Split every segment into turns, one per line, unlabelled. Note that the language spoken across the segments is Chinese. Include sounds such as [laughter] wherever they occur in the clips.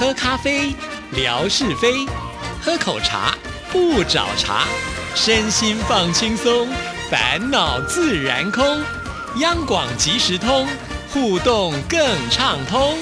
喝咖啡，聊是非；喝口茶，不找茬。身心放轻松，烦恼自然空。央广即时通，互动更畅通。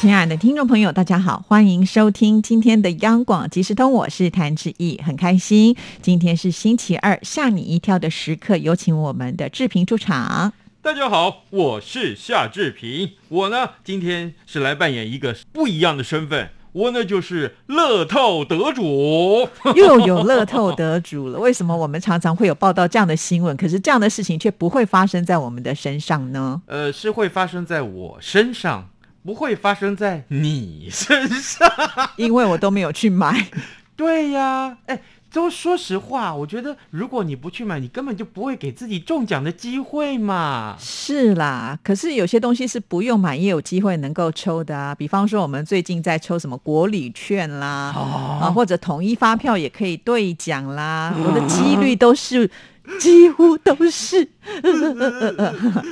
亲爱的听众朋友，大家好，欢迎收听今天的央广即时通，我是谭志毅，很开心。今天是星期二，吓你一跳的时刻，有请我们的志平出场。
大家好，我是夏志平，我呢今天是来扮演一个不一样的身份，我呢就是乐透得主，[laughs]
又有乐透得主了。为什么我们常常会有报道这样的新闻，可是这样的事情却不会发生在我们的身上呢？
呃，是会发生在我身上。不会发生在你身上，[laughs]
因为我都没有去买。
对呀，哎，都说实话，我觉得如果你不去买，你根本就不会给自己中奖的机会嘛。
是啦，可是有些东西是不用买也有机会能够抽的啊。比方说，我们最近在抽什么国礼券啦，啊，或者统一发票也可以兑奖啦，我的几率都是。几乎都是，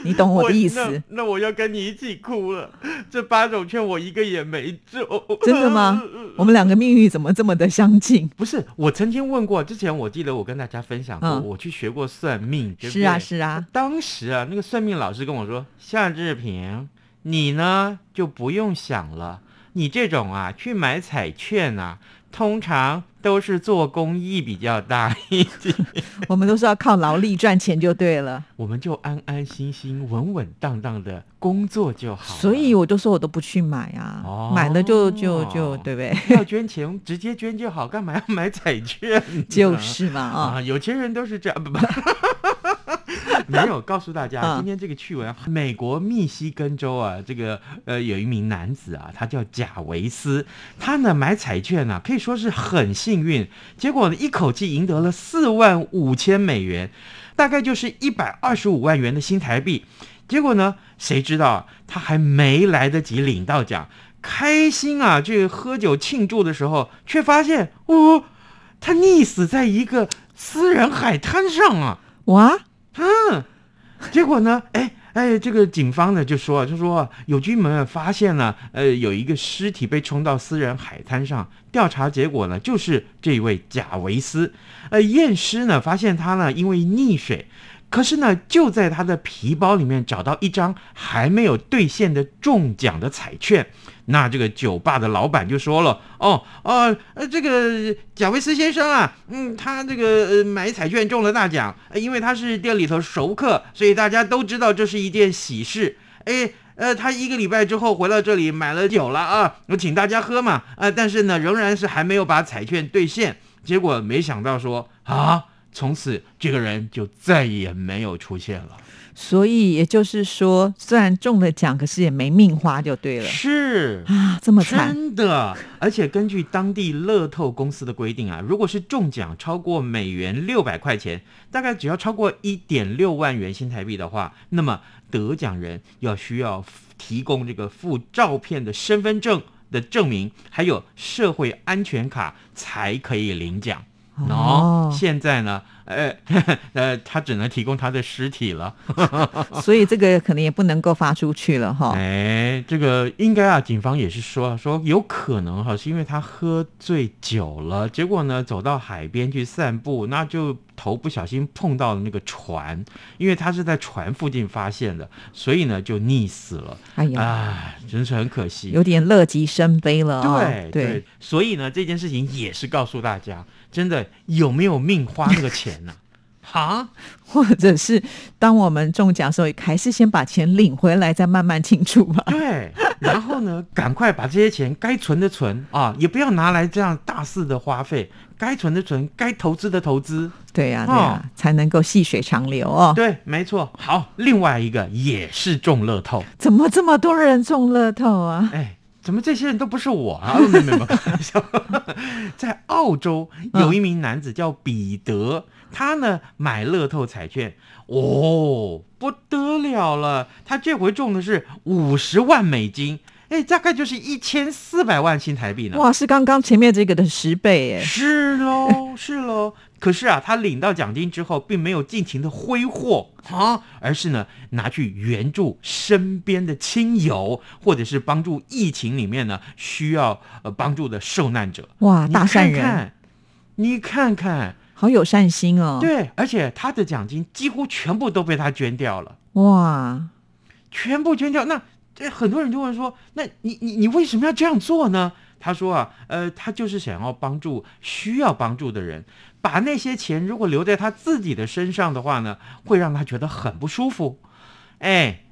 你懂我的意思。
那我要跟你一起哭了。这八种券我一个也没中，
真的吗？[laughs] 我们两个命运怎么这么的相近？
不是，我曾经问过，之前我记得我跟大家分享过，我去学过算命，
是啊是啊。
当时啊，那个算命老师跟我说：“夏志平，你呢就不用想了，你这种啊去买彩券啊。”通常都是做公益比较大一点，[laughs]
我们都是要靠劳力赚钱就对了，
我们就安安心心、稳稳当当的工作就好。
所以我都说我都不去买啊，买了就就就对不对？
要捐钱直接捐就好，干嘛要买彩券？
就是嘛啊，
有钱人都是这样，不不。[laughs] 没有告诉大家，今天这个趣闻，美国密西根州啊，这个呃有一名男子啊，他叫贾维斯，他呢买彩券呢可以说是很幸运，结果呢一口气赢得了四万五千美元，大概就是一百二十五万元的新台币。结果呢，谁知道他还没来得及领到奖，开心啊去喝酒庆祝的时候，却发现哦，他溺死在一个私人海滩上啊！
哇！
嗯，结果呢？哎哎，这个警方呢就说，就说有居民发现呢，呃，有一个尸体被冲到私人海滩上。调查结果呢，就是这位贾维斯。呃，验尸呢，发现他呢因为溺水。可是呢，就在他的皮包里面找到一张还没有兑现的中奖的彩券。那这个酒吧的老板就说了：“哦，哦，呃，这个贾维斯先生啊，嗯，他这个买彩券中了大奖，因为他是店里头熟客，所以大家都知道这是一件喜事。哎，呃，他一个礼拜之后回到这里买了酒了啊，我请大家喝嘛，啊，但是呢，仍然是还没有把彩券兑现。结果没想到说啊。”从此，这个人就再也没有出现了。
所以，也就是说，虽然中了奖，可是也没命花，就对了。
是
啊，这么惨，
真的。而且，根据当地乐透公司的规定啊，如果是中奖超过美元六百块钱，大概只要超过一点六万元新台币的话，那么得奖人要需要提供这个附照片的身份证的证明，还有社会安全卡，才可以领奖。哦，现在呢，呃，[laughs] 呃，他只能提供他的尸体了，[laughs]
所以这个可能也不能够发出去了哈。
哎，这个应该啊，警方也是说说有可能哈，是因为他喝醉酒了，结果呢走到海边去散步，那就头不小心碰到了那个船，因为他是在船附近发现的，所以呢就溺死了。哎呀，真是很可惜，
有点乐极生悲了。
对对，所以呢这件事情也是告诉大家。真的有没有命花那个钱呢？[laughs] 哈，
或者是当我们中奖的时候，还是先把钱领回来，再慢慢庆祝吧。
对，然后呢，赶快把这些钱该存的存啊，也不要拿来这样大肆的花费，该存的存，该投资的投资。
对呀，对呀，才能够细水长流哦。
对，没错。好，另外一个也是中乐透，
怎么这么多人中乐透啊？
哎。怎么这些人都不是我啊？[laughs] 没有没有开玩笑，[laughs] 在澳洲有一名男子叫彼得，他呢买乐透彩券，哦，不得了了，他这回中的是五十万美金，哎，大概就是一千四百万新台币呢。
哇，是刚刚前面这个的十倍，哎，
是喽，是喽。可是啊，他领到奖金之后，并没有尽情的挥霍啊，而是呢拿去援助身边的亲友，或者是帮助疫情里面呢需要呃帮助的受难者。
哇，
你
大善人，
你看看，
好有善心哦。
对，而且他的奖金几乎全部都被他捐掉了，
哇，
全部捐掉。那这很多人就问说，那你你你为什么要这样做呢？他说啊，呃，他就是想要帮助需要帮助的人，把那些钱如果留在他自己的身上的话呢，会让他觉得很不舒服。哎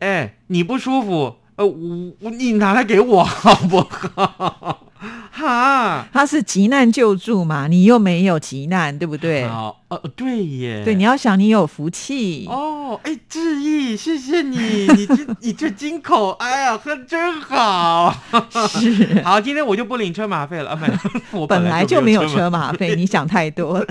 哎，你不舒服，呃，我我你拿来给我好不好？哈，
他是急难救助嘛，你又没有急难，对不对？
好，呃，对耶，
对，你要想你有福气。
哦，哎，志毅，谢谢你，[laughs] 你这你这金口，哎呀，喝真好。
是，[laughs]
好，今天我就不领车马费了，啊，不 [laughs] 我
本来就没有
车
车马费，你想太多了。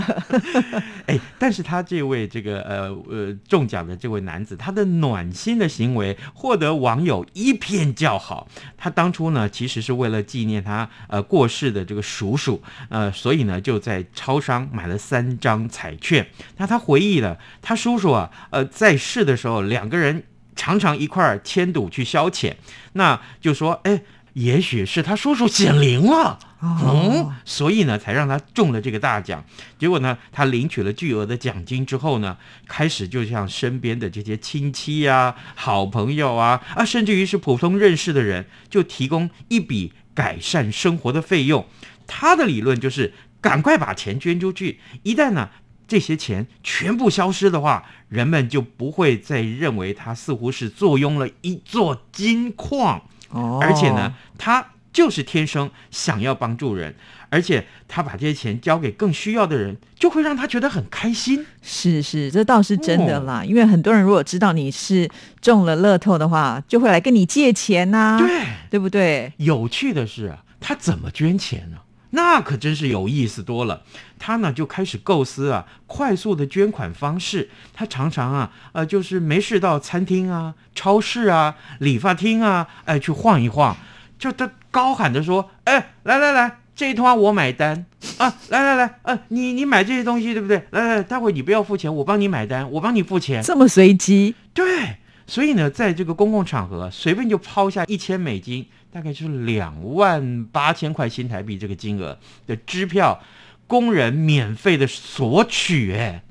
哎，但是他这位这个呃呃中奖的这位男子，他的暖心的行为获得网友一片叫好。他当初呢，其实是为了纪念他呃过世的这个叔叔，呃，所以呢就在超商买了三张彩券。那他回忆了，他叔叔啊，呃在世的时候，两个人常常一块儿添赌去消遣，那就说，哎。也许是他叔叔显灵了，嗯，所以呢，才让他中了这个大奖。结果呢，他领取了巨额的奖金之后呢，开始就向身边的这些亲戚呀、好朋友啊啊，甚至于是普通认识的人，就提供一笔改善生活的费用。他的理论就是赶快把钱捐出去，一旦呢这些钱全部消失的话，人们就不会再认为他似乎是坐拥了一座金矿。
哦，
而且呢，他就是天生想要帮助人，而且他把这些钱交给更需要的人，就会让他觉得很开心。
是是，这倒是真的啦。因为很多人如果知道你是中了乐透的话，就会来跟你借钱呐、
对，
对不对？
有趣的是啊，他怎么捐钱呢？那可真是有意思多了。他呢就开始构思啊，快速的捐款方式。他常常啊，呃，就是没事到餐厅啊、超市啊、理发厅啊，哎，去晃一晃，就他高喊着说：“哎，来来来，这一通我买单啊！来来来，呃，你你买这些东西对不对？来来，待会你不要付钱，我帮你买单，我帮你付钱。
这么随机，
对，所以呢，在这个公共场合，随便就抛下一千美金。”大概就是两万八千块新台币这个金额的支票，工人免费的索取，哎，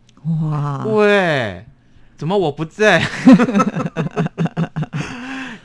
哇，
喂，怎么我不在？[laughs]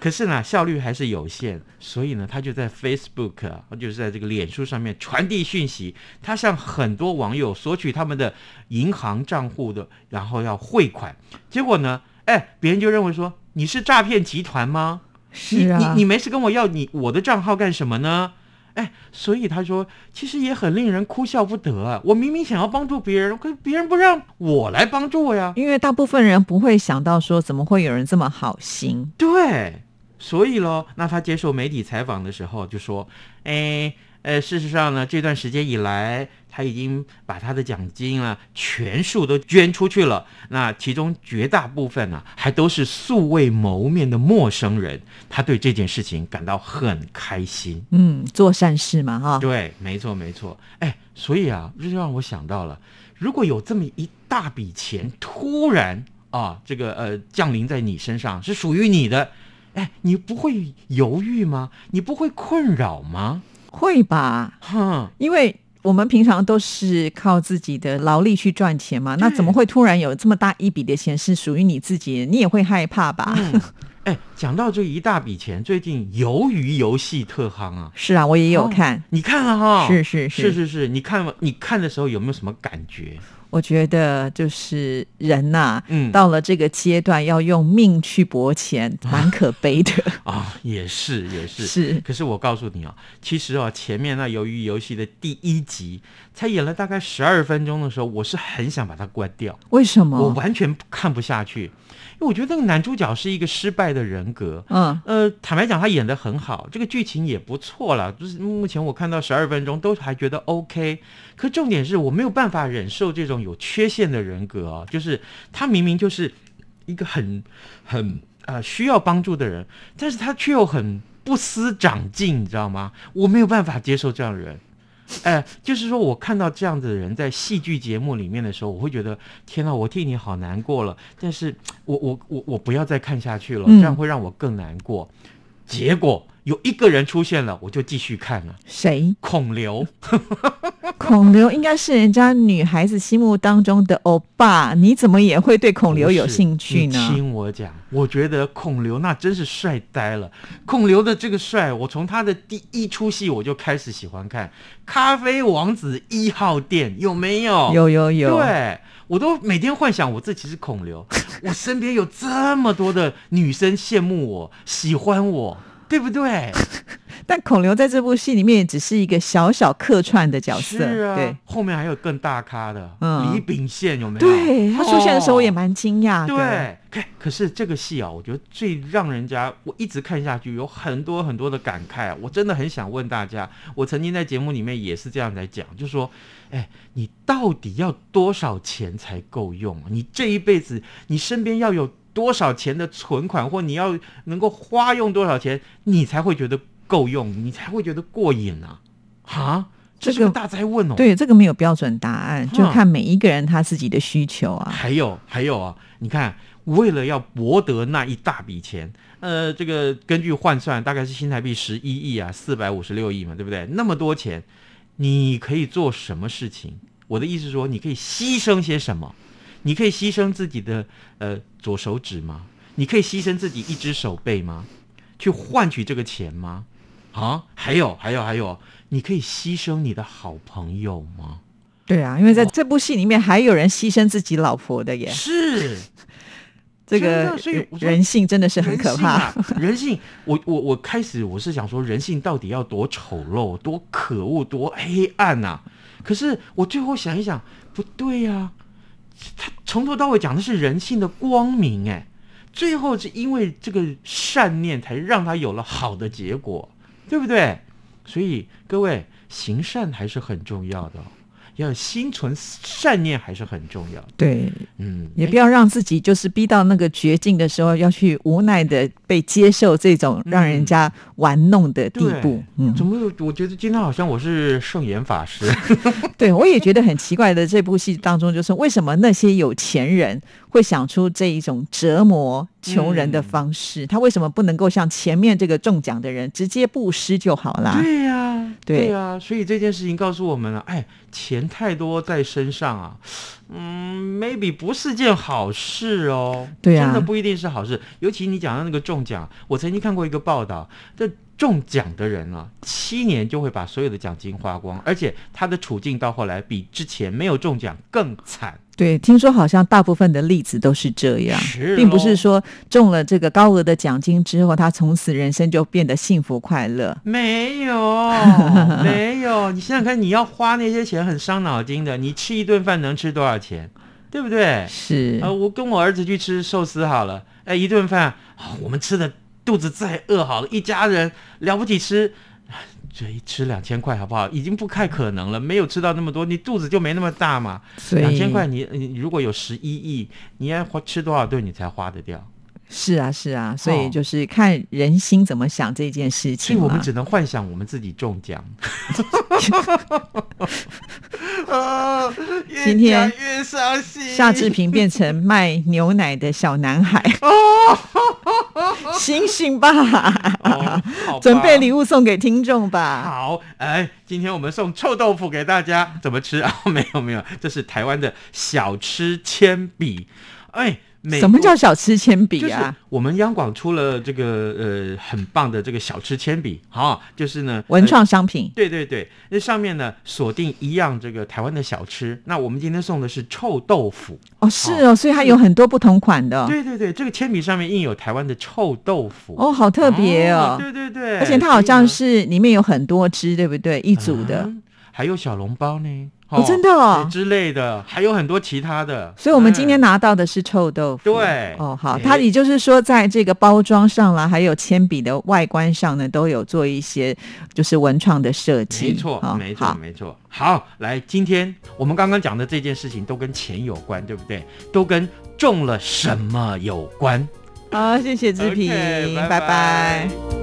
可是呢，效率还是有限，所以呢，他就在 Facebook 啊，就是在这个脸书上面传递讯息，他向很多网友索取他们的银行账户的，然后要汇款。结果呢，哎，别人就认为说你是诈骗集团吗？
是啊，
你你你没事跟我要你我的账号干什么呢？哎，所以他说，其实也很令人哭笑不得啊！我明明想要帮助别人，可是别人不让我来帮助我呀。
因为大部分人不会想到说，怎么会有人这么好心？
对，所以咯，那他接受媒体采访的时候就说，哎。呃，事实上呢，这段时间以来，他已经把他的奖金啊全数都捐出去了。那其中绝大部分呢，还都是素未谋面的陌生人。他对这件事情感到很开心。
嗯，做善事嘛，哈。
对，没错，没错。哎，所以啊，这就让我想到了，如果有这么一大笔钱突然啊，这个呃降临在你身上，是属于你的，哎，你不会犹豫吗？你不会困扰吗？
会吧，
哼，
因为我们平常都是靠自己的劳力去赚钱嘛，那怎么会突然有这么大一笔的钱是属于你自己？你也会害怕吧？
嗯，哎，讲到这一大笔钱，最近鱿鱼游戏特夯啊！
是啊，我也有看，
你看了哈？
是是
是是是，你看你看的时候有没有什么感觉？
我觉得就是人呐、
嗯
到了这个阶段要用命去搏钱，蛮可悲的。[laughs]
啊，也是也是 [laughs]
是
可是我告诉你啊，其实啊，前面那鱿鱼游戏的第一集才演了大概十二分钟的时候，我是很想把它关掉，
为什么我？
完全看不下去，因为我觉得那个男主角是一个失败的人格。
嗯，
呃，坦白讲，他演的很好，这个剧情也不错了。就是目前我看到十二分钟都还觉得 OK，可重点是我没有办法忍受这种有缺陷的人格啊，就是他明明就是一个很很呃需要帮助的人，但是他却又很不思长进，你知道吗？我没有办法接受这样的人。哎，就是说我看到这样子的人在戏剧节目里面的时候，我会觉得天哪，我替你好难过了。但是我我我我不要再看下去了，
嗯
这样会让我更难过。结果有一个人出现了，我就继续看了。
谁？
孔刘，[laughs]
孔刘应该是人家女孩子心目当中的欧巴，你怎么也会对孔刘有兴趣呢
你？听我讲，我觉得孔刘那真是帅呆了。孔刘的这个帅，我从他的第一出戏我就开始喜欢看《咖啡王子一号店》，有没有？
有有有，
对，我都每天幻想我自己是孔刘，我身边有这么多的女生羡慕我、喜欢我，对不对？[laughs]
但孔刘在这部戏里面也只是一个小小客串的角色，
是啊，
对。
后面还有更大咖的，
嗯
李秉宪有没有？
对他出现的时候，我也
哦
蛮惊讶的。
对，可可是这个戏啊，我觉得最让人家我一直看下去，有很多很多的感慨啊。我真的很想问大家，我曾经在节目里面也是这样在讲，就说，哎，你到底要多少钱才够用啊？你这一辈子，你身边要有多少钱的存款，或你要能够花用多少钱，你才会觉得够用，你才会觉得过瘾啊？啊，这是个大灾问哦。
对，这个没有标准答案，就看每一个人他自己的需求啊。
还有还有啊，你看，为了要博得那一大笔钱，呃，这个根据换算，大概是新台币十一亿啊，四百五十六亿嘛，对不对？那么多钱，你可以做什么事情？我的意思是说，你可以牺牲些什么？你可以牺牲自己的呃左手指吗？你可以牺牲自己一只手背吗？去换取这个钱吗？啊，还有还有还有，你可以牺牲你的好朋友吗？
对啊，因为在这部戏里面还有人牺牲自己老婆的耶，
是。[laughs]
这个
所以
人性真的是很可怕。
人性啊！人性，我我我开始我是想说，人性到底要多丑陋、多可恶、多黑暗呐、可是我最后想一想，不对呀、他从头到尾讲的是人性的光明，哎，最后是因为这个善念才让他有了好的结果，对不对？所以各位行善还是很重要的、要心存善念还是很重要的。
对，
嗯，
也不要让自己就是逼到那个绝境的时候，要去无奈的被接受这种让人家玩弄的地步。嗯，
怎么有？我觉得今天好像我是圣严法师。[laughs]
对我也觉得很奇怪的。这部戏当中，就是为什么那些有钱人会想出这一种折磨穷人的方式？他为什么不能够像前面这个中奖的人直接布施就好啦？
对呀、
对
啊、所以这件事情告诉我们了，哎，钱太多在身上啊，嗯，maybe 不是件好事哦。
对啊
真的不一定是好事。尤其你讲到那个中奖，我曾经看过一个报道，这中奖的人啊，七年就会把所有的奖金花光，而且他的处境到后来比之前没有中奖更惨。
对，听说好像大部分的例子都是这样，
是
并不是
咯
说中了这个高额的奖金之后，他从此人生就变得幸福快乐。
没有，[laughs] 没有。你想想看，你要花那些钱很伤脑筋的。你吃一顿饭能吃多少钱？对不对？
是，
呃，我跟我儿子去吃寿司好了，哎，一顿饭，啊我们吃的肚子再饿好了，一家人了不起吃，这一吃两千块好不好？已经不太可能了，没有吃到那么多，你肚子就没那么大嘛。两千块你，你如果有十一亿，你要花吃多少顿你才花得掉？
是啊，是啊，所以
哦
就是看人心怎么想这件事情
所以
情。
我们只能幻想我们自己中奖。[laughs] 啊，
今天
越伤心。
夏志平变成卖牛奶的小男孩，[laughs] 醒醒吧，
哦好吧
准备礼物送给听众吧。
好，哎，今天我们送臭豆腐给大家，怎么吃啊？没有没有，这是台湾的小吃铅笔。哎，美
什么叫小吃铅笔
就是
啊？
我们央广出了这个呃很棒的这个小吃铅笔，哈、就是呢
文
呃
创商品。
对对对，那上面呢锁定一样这个台湾的小吃。那我们今天送的是臭豆腐。
哦，是哦，所以它有很多不同款的哦。
对对对，这个铅笔上面印有台湾的臭豆腐。
哦，好特别哦。
对对对，
而且它好像是里面有很多只，对不对？一组的。
嗯还有小笼包呢。
哦，真的哦。
之类的，还有很多其他的。
所以我们今天
嗯
拿到的是臭豆腐。
对
哦，好，
哎
它也就是说，在这个包装上啦，还有铅笔的外观上呢，都有做一些就是文创的设计。
没错，
哦
没错，没错。好，来，今天我们刚刚讲的这件事情都跟钱有关，对不对？都跟中了什么有关？
好，谢谢志平拜
拜